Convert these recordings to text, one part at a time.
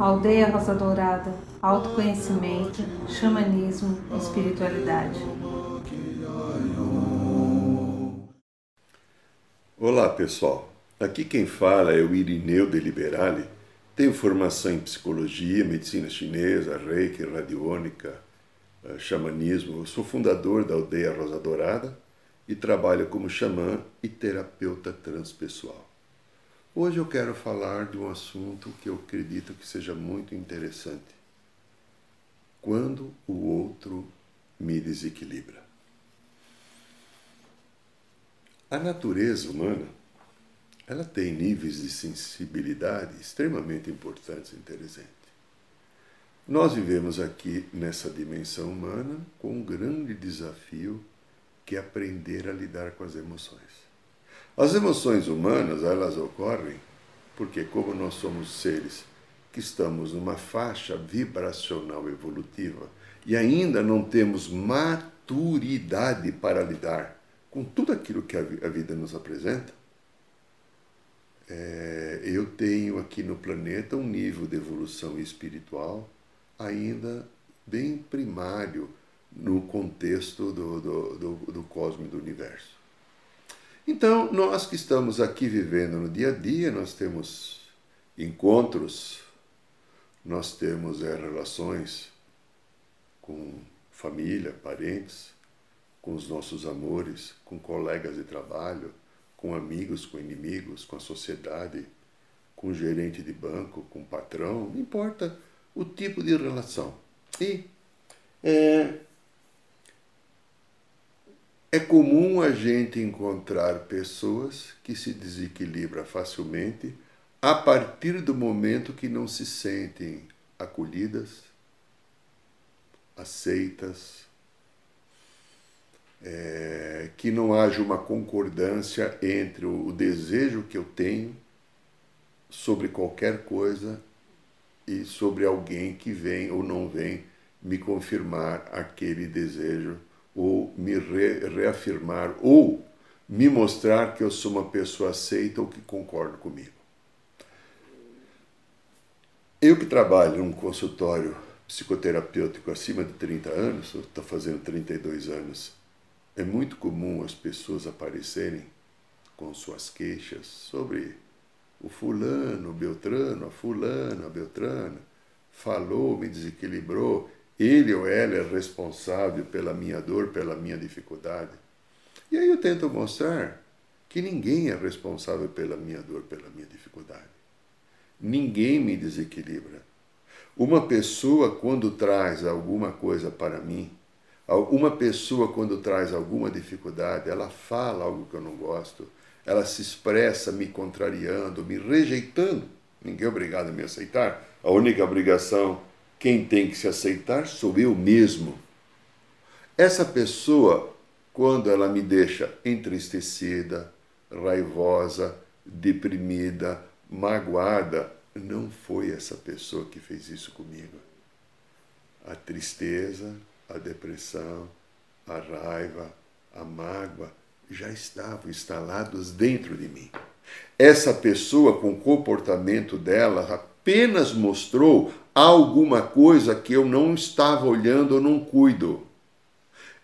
Aldeia Rosa Dourada, autoconhecimento, xamanismo, espiritualidade. Olá pessoal, aqui quem fala é o Irineu de Liberale. Tenho formação em psicologia, medicina chinesa, reiki, radiônica, eh, xamanismo. Eu sou fundador da Aldeia Rosa Dourada e trabalho como xamã e terapeuta transpessoal. Hoje eu quero falar de um assunto que eu acredito que seja muito interessante. Quando o outro me desequilibra. A natureza humana, ela tem níveis de sensibilidade extremamente importantes e interessantes. Nós vivemos aqui nessa dimensão humana com um grande desafio que aprender a lidar com as emoções. As emoções humanas, elas ocorrem porque como nós somos seres que estamos numa faixa vibracional evolutiva e ainda não temos maturidade para lidar com tudo aquilo que a vida nos apresenta, é, eu tenho aqui no planeta um nível de evolução espiritual ainda bem primário no contexto do, do, do, do cosmos do universo. Então, nós que estamos aqui vivendo no dia a dia, nós temos encontros, nós temos é, relações com família, parentes, com os nossos amores, com colegas de trabalho, com amigos, com inimigos, com a sociedade, com gerente de banco, com patrão, não importa o tipo de relação. E é, é comum a gente encontrar pessoas que se desequilibram facilmente a partir do momento que não se sentem acolhidas, aceitas, é, que não haja uma concordância entre o desejo que eu tenho sobre qualquer coisa e sobre alguém que vem ou não vem me confirmar aquele desejo ou me re reafirmar ou me mostrar que eu sou uma pessoa aceita ou que concorda comigo. Eu que trabalho num consultório psicoterapêutico acima de 30 anos, estou fazendo 32 anos, é muito comum as pessoas aparecerem com suas queixas sobre o fulano, o Beltrano, a fulana, a Beltrana, falou, me desequilibrou, ele ou ela é responsável pela minha dor, pela minha dificuldade. E aí eu tento mostrar que ninguém é responsável pela minha dor, pela minha dificuldade. Ninguém me desequilibra. Uma pessoa, quando traz alguma coisa para mim, uma pessoa, quando traz alguma dificuldade, ela fala algo que eu não gosto, ela se expressa me contrariando, me rejeitando. Ninguém é obrigado a me aceitar. A única obrigação quem tem que se aceitar sou eu mesmo. Essa pessoa, quando ela me deixa entristecida, raivosa, deprimida, magoada, não foi essa pessoa que fez isso comigo. A tristeza, a depressão, a raiva, a mágoa já estavam instalados dentro de mim. Essa pessoa, com o comportamento dela, apenas mostrou alguma coisa que eu não estava olhando ou não cuido.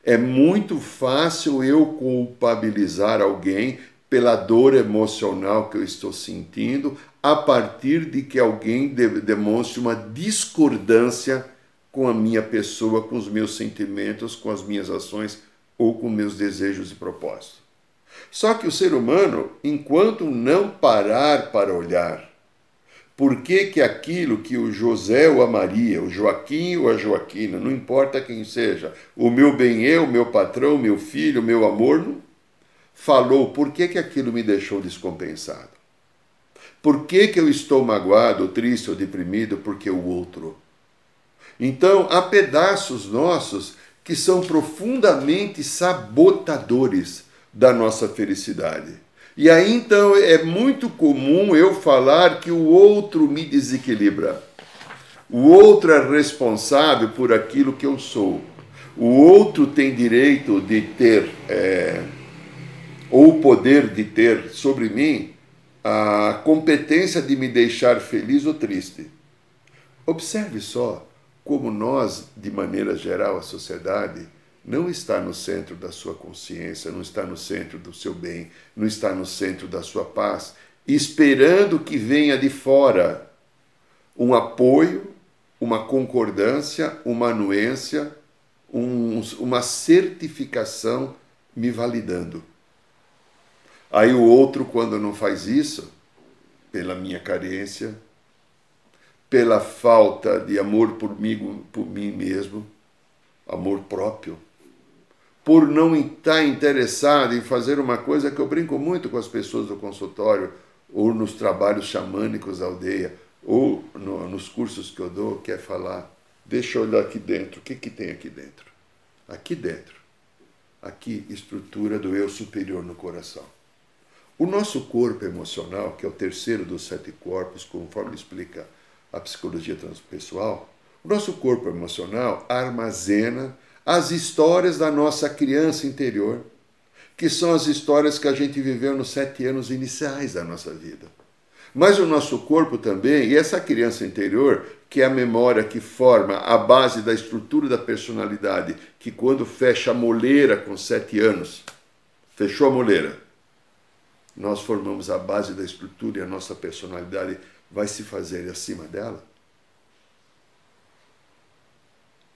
É muito fácil eu culpabilizar alguém pela dor emocional que eu estou sentindo a partir de que alguém demonstre uma discordância com a minha pessoa, com os meus sentimentos, com as minhas ações ou com meus desejos e propósitos. Só que o ser humano, enquanto não parar para olhar por que, que aquilo que o José ou a Maria, o Joaquim ou a Joaquina, não importa quem seja, o meu bem eu, meu patrão, meu filho, meu amor, falou, por que, que aquilo me deixou descompensado? Por que, que eu estou magoado, triste ou deprimido? Porque o outro. Então, há pedaços nossos que são profundamente sabotadores da nossa felicidade. E aí então é muito comum eu falar que o outro me desequilibra. O outro é responsável por aquilo que eu sou. O outro tem direito de ter é, ou poder de ter sobre mim a competência de me deixar feliz ou triste. Observe só como nós, de maneira geral, a sociedade, não está no centro da sua consciência, não está no centro do seu bem, não está no centro da sua paz, esperando que venha de fora um apoio, uma concordância, uma anuência, um, uma certificação me validando. Aí o outro, quando não faz isso, pela minha carência, pela falta de amor por mim, por mim mesmo, amor próprio, por não estar interessado em fazer uma coisa que eu brinco muito com as pessoas do consultório, ou nos trabalhos xamânicos da aldeia, ou no, nos cursos que eu dou, que é falar, deixa eu olhar aqui dentro, o que, que tem aqui dentro? Aqui dentro, aqui, estrutura do eu superior no coração. O nosso corpo emocional, que é o terceiro dos sete corpos, conforme explica a psicologia transpessoal, o nosso corpo emocional armazena as histórias da nossa criança interior, que são as histórias que a gente viveu nos sete anos iniciais da nossa vida. Mas o nosso corpo também, e essa criança interior, que é a memória que forma a base da estrutura da personalidade, que quando fecha a moleira com sete anos, fechou a moleira, nós formamos a base da estrutura e a nossa personalidade vai se fazer acima dela?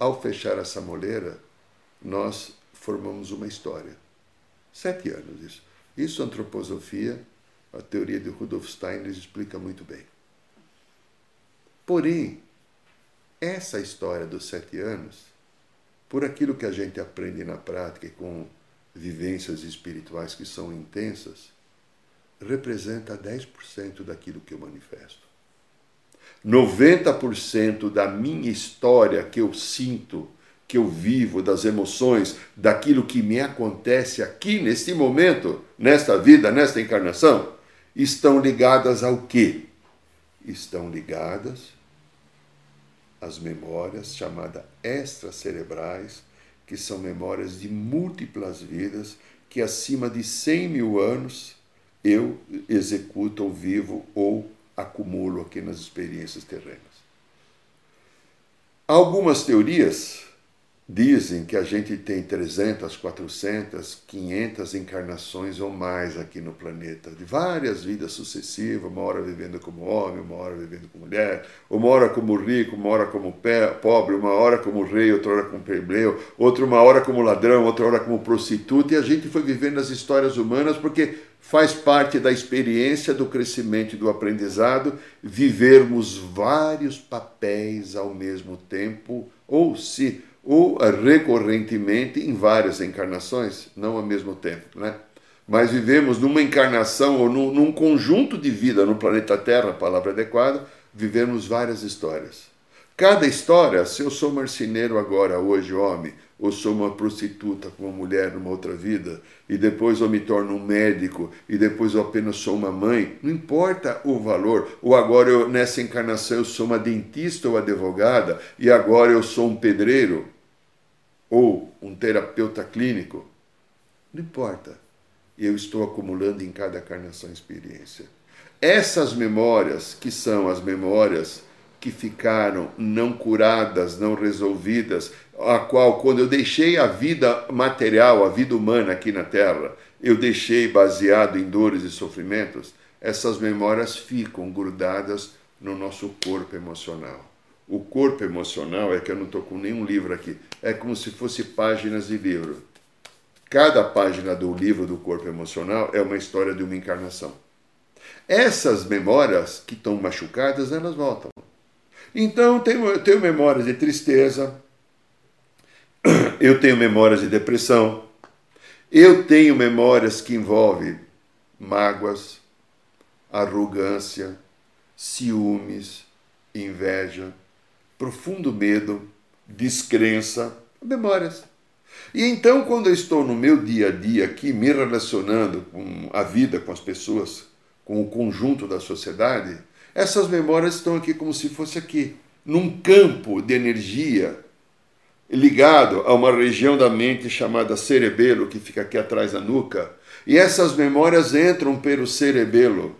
Ao fechar essa moleira, nós formamos uma história. Sete anos isso. Isso a antroposofia, a teoria de Rudolf Steiner explica muito bem. Porém, essa história dos sete anos, por aquilo que a gente aprende na prática e com vivências espirituais que são intensas, representa 10% daquilo que eu manifesto. 90% da minha história que eu sinto, que eu vivo, das emoções, daquilo que me acontece aqui neste momento, nesta vida, nesta encarnação, estão ligadas ao quê? Estão ligadas às memórias chamadas extracerebrais, que são memórias de múltiplas vidas que acima de 100 mil anos eu executo ou vivo ou acumulo aqui nas experiências terrenas. Algumas teorias dizem que a gente tem 300, 400, 500 encarnações ou mais aqui no planeta, de várias vidas sucessivas, uma hora vivendo como homem, uma hora vivendo como mulher, uma hora como rico, uma hora como pobre, uma hora como rei, outra hora como plebeu, outra uma hora como ladrão, outra hora como prostituta, e a gente foi vivendo as histórias humanas porque faz parte da experiência do crescimento e do aprendizado vivermos vários papéis ao mesmo tempo, ou se ou recorrentemente em várias encarnações, não ao mesmo tempo, né? Mas vivemos numa encarnação ou num, num conjunto de vida no planeta Terra, palavra adequada, vivemos várias histórias. Cada história, se eu sou marceneiro agora, hoje, homem, ou sou uma prostituta com uma mulher numa outra vida, e depois eu me torno um médico, e depois eu apenas sou uma mãe, não importa o valor, ou agora eu, nessa encarnação eu sou uma dentista ou advogada, e agora eu sou um pedreiro, ou um terapeuta clínico, não importa. Eu estou acumulando em cada encarnação experiência. Essas memórias, que são as memórias que ficaram não curadas, não resolvidas, a qual, quando eu deixei a vida material, a vida humana aqui na Terra, eu deixei baseado em dores e sofrimentos, essas memórias ficam grudadas no nosso corpo emocional. O corpo emocional é que eu não estou com nenhum livro aqui. É como se fosse páginas de livro. Cada página do livro do corpo emocional é uma história de uma encarnação. Essas memórias que estão machucadas, elas voltam. Então, eu tenho memórias de tristeza, eu tenho memórias de depressão, eu tenho memórias que envolvem mágoas, arrogância, ciúmes, inveja, profundo medo, descrença, memórias. E então, quando eu estou no meu dia a dia aqui, me relacionando com a vida, com as pessoas, com o conjunto da sociedade, essas memórias estão aqui como se fosse aqui, num campo de energia ligado a uma região da mente chamada cerebelo, que fica aqui atrás da nuca, e essas memórias entram pelo cerebelo.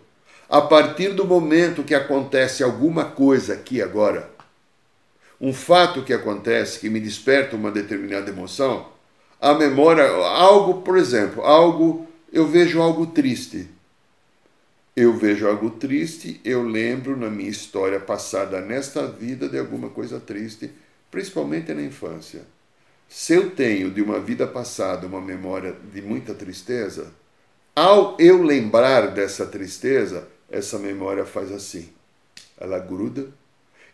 A partir do momento que acontece alguma coisa aqui agora, um fato que acontece que me desperta uma determinada emoção, a memória, algo, por exemplo, algo, eu vejo algo triste. Eu vejo algo triste, eu lembro na minha história passada nesta vida de alguma coisa triste, principalmente na infância. Se eu tenho de uma vida passada uma memória de muita tristeza, ao eu lembrar dessa tristeza, essa memória faz assim. Ela gruda.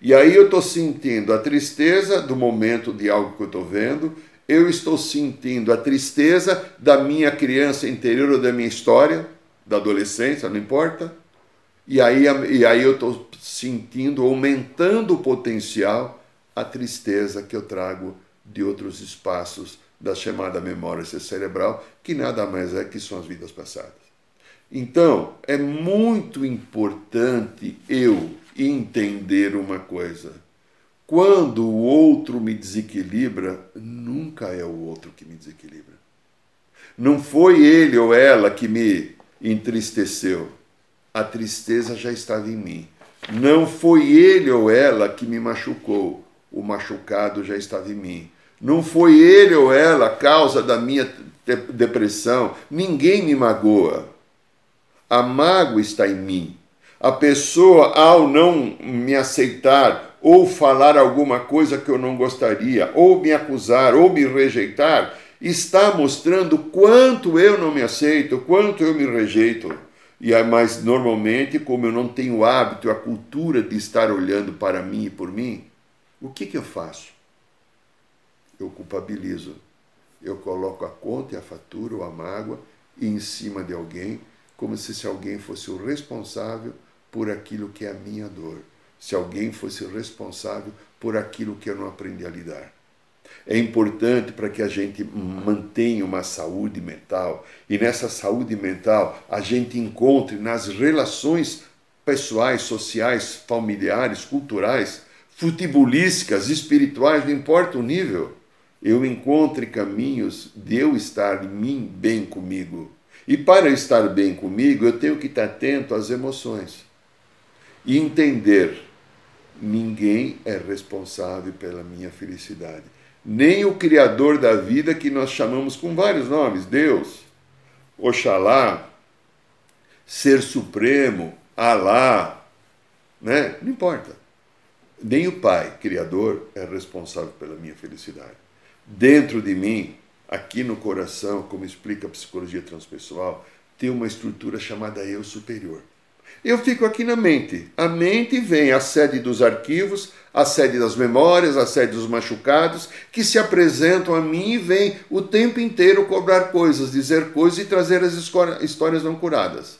E aí eu estou sentindo a tristeza do momento de algo que eu estou vendo, eu estou sentindo a tristeza da minha criança interior ou da minha história, da adolescência, não importa. E aí, e aí eu estou sentindo, aumentando o potencial, a tristeza que eu trago de outros espaços da chamada memória cerebral, que nada mais é que são as vidas passadas. Então, é muito importante eu entender uma coisa. Quando o outro me desequilibra, nunca é o outro que me desequilibra. Não foi ele ou ela que me entristeceu. A tristeza já estava em mim. Não foi ele ou ela que me machucou. O machucado já estava em mim. Não foi ele ou ela a causa da minha depressão. Ninguém me magoa. A mágoa está em mim. A pessoa, ao não me aceitar ou falar alguma coisa que eu não gostaria, ou me acusar, ou me rejeitar, está mostrando quanto eu não me aceito, quanto eu me rejeito. E mas normalmente, como eu não tenho o hábito, a cultura de estar olhando para mim e por mim, o que, que eu faço? Eu culpabilizo. Eu coloco a conta e a fatura ou a mágoa em cima de alguém, como se, se alguém fosse o responsável por aquilo que é a minha dor. Se alguém fosse responsável por aquilo que eu não aprendi a lidar é importante para que a gente mantenha uma saúde mental e nessa saúde mental a gente encontre nas relações pessoais, sociais, familiares, culturais, futebolísticas, espirituais, não importa o nível, eu encontre caminhos de eu estar mim bem comigo. E para eu estar bem comigo, eu tenho que estar atento às emoções e entender ninguém é responsável pela minha felicidade nem o Criador da vida, que nós chamamos com vários nomes: Deus, Oxalá, Ser Supremo, Alá, né? Não importa. Nem o Pai, Criador, é responsável pela minha felicidade. Dentro de mim, aqui no coração, como explica a psicologia transpessoal, tem uma estrutura chamada eu superior. Eu fico aqui na mente. A mente vem a sede dos arquivos, a sede das memórias, a sede dos machucados, que se apresentam a mim e vêm o tempo inteiro cobrar coisas, dizer coisas e trazer as histórias não curadas.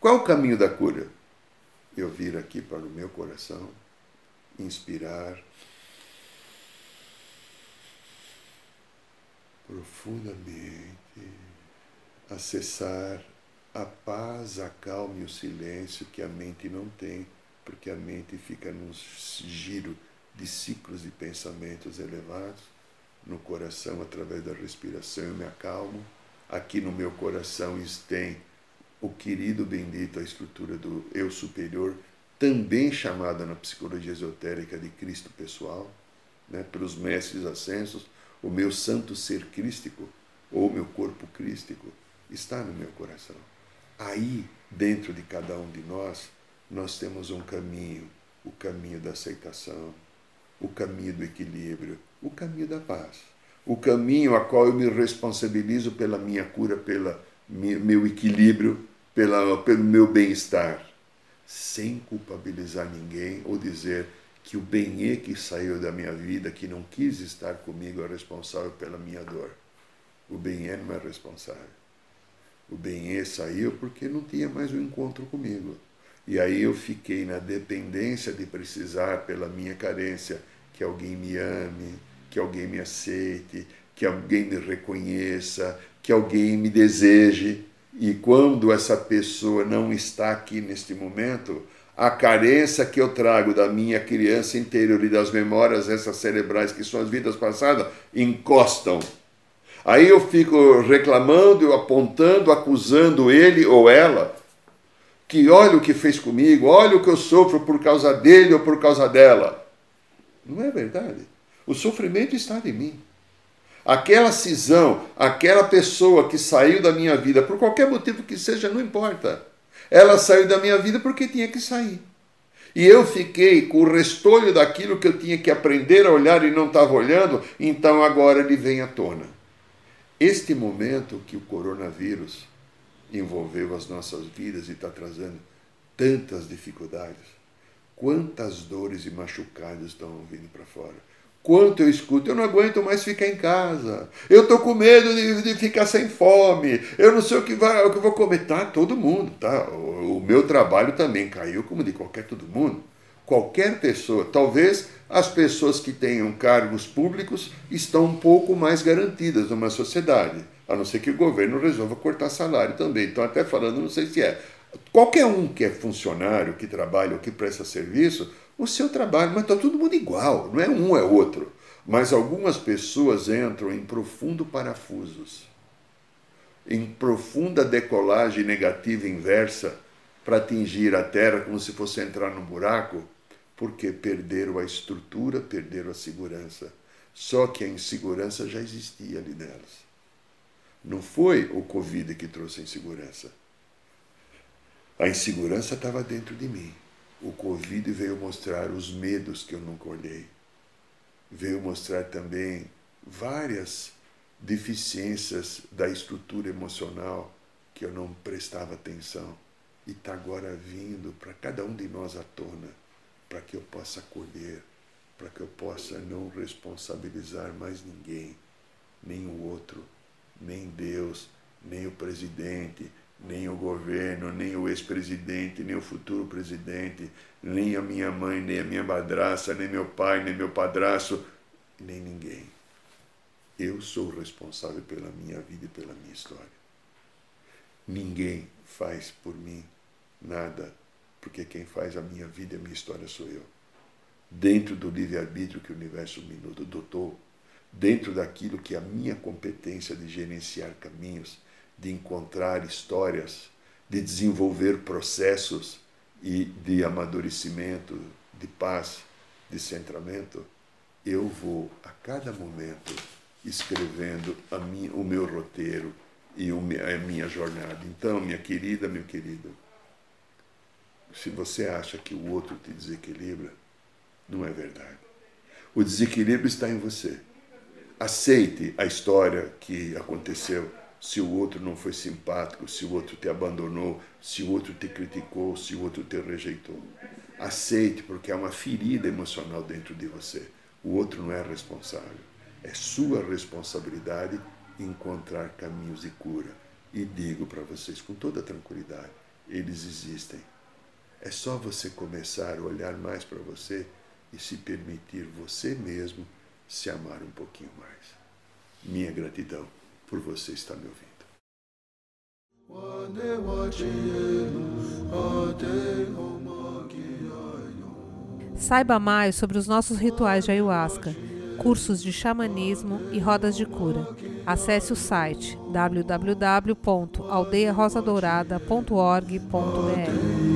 Qual é o caminho da cura? Eu vir aqui para o meu coração, inspirar profundamente, acessar a paz, a calma e o silêncio que a mente não tem, porque a mente fica num giro de ciclos de pensamentos elevados. No coração, através da respiração, eu me acalmo. Aqui no meu coração tem o querido bendito, a estrutura do eu superior, também chamada na psicologia esotérica de Cristo pessoal, né, pelos mestres ascensos, o meu santo ser crístico, ou meu corpo crístico, está no meu coração. Aí, dentro de cada um de nós, nós temos um caminho, o caminho da aceitação, o caminho do equilíbrio, o caminho da paz, o caminho a qual eu me responsabilizo pela minha cura, pelo meu equilíbrio, pela, pelo meu bem-estar, sem culpabilizar ninguém ou dizer que o bem que saiu da minha vida, que não quis estar comigo, é responsável pela minha dor. O bem não é responsável. O bem saiu porque não tinha mais um encontro comigo. E aí eu fiquei na dependência de precisar, pela minha carência, que alguém me ame, que alguém me aceite, que alguém me reconheça, que alguém me deseje. E quando essa pessoa não está aqui neste momento, a carência que eu trago da minha criança interior e das memórias essas cerebrais que são as vidas passadas encostam. Aí eu fico reclamando, apontando, acusando ele ou ela, que olha o que fez comigo, olha o que eu sofro por causa dele ou por causa dela. Não é verdade. O sofrimento está em mim. Aquela cisão, aquela pessoa que saiu da minha vida, por qualquer motivo que seja, não importa. Ela saiu da minha vida porque tinha que sair. E eu fiquei com o restolho daquilo que eu tinha que aprender a olhar e não estava olhando, então agora ele vem à tona. Este momento que o coronavírus envolveu as nossas vidas e está trazendo tantas dificuldades, quantas dores e machucados estão vindo para fora Quanto eu escuto, eu não aguento mais ficar em casa. Eu estou com medo de, de, ficar sem fome. Eu não sei o que, vai, o que eu vou comer. Tá, todo mundo, tá? O, o meu trabalho também caiu, como de qualquer todo mundo. Qualquer pessoa. Talvez as pessoas que tenham cargos públicos estão um pouco mais garantidas numa sociedade. A não ser que o governo resolva cortar salário também. Então, até falando, não sei se é. Qualquer um que é funcionário, que trabalha ou que presta serviço, o seu trabalho, mas está todo mundo igual, não é um, é outro. Mas algumas pessoas entram em profundo parafusos, em profunda decolagem negativa inversa para atingir a Terra como se fosse entrar num buraco, porque perderam a estrutura, perderam a segurança. Só que a insegurança já existia ali nelas. Não foi o Covid que trouxe a insegurança. A insegurança estava dentro de mim. O Covid veio mostrar os medos que eu nunca olhei. Veio mostrar também várias deficiências da estrutura emocional que eu não prestava atenção e está agora vindo para cada um de nós à tona, para que eu possa acolher, para que eu possa não responsabilizar mais ninguém, nem o outro, nem Deus, nem o presidente, nem o governo, nem o ex-presidente, nem o futuro presidente, nem a minha mãe, nem a minha madraça, nem meu pai, nem meu padrasto, nem ninguém. Eu sou responsável pela minha vida e pela minha história. Ninguém faz por mim nada, porque quem faz a minha vida e a minha história sou eu. Dentro do livre-arbítrio que o universo me dotou, dentro daquilo que é a minha competência de gerenciar caminhos, de encontrar histórias, de desenvolver processos e de amadurecimento, de paz, de centramento, eu vou a cada momento escrevendo minha, o meu roteiro e a minha jornada. Então, minha querida, meu querido, se você acha que o outro te desequilibra, não é verdade. O desequilíbrio está em você. Aceite a história que aconteceu se o outro não foi simpático, se o outro te abandonou, se o outro te criticou, se o outro te rejeitou. Aceite, porque há uma ferida emocional dentro de você. O outro não é responsável. É sua responsabilidade encontrar caminhos de cura. E digo para vocês com toda tranquilidade: eles existem. É só você começar a olhar mais para você e se permitir você mesmo se amar um pouquinho mais. Minha gratidão por você estar me ouvindo. Saiba mais sobre os nossos rituais de ayahuasca, cursos de xamanismo e rodas de cura. Acesse o site www.aldeiarosadourada.org.br.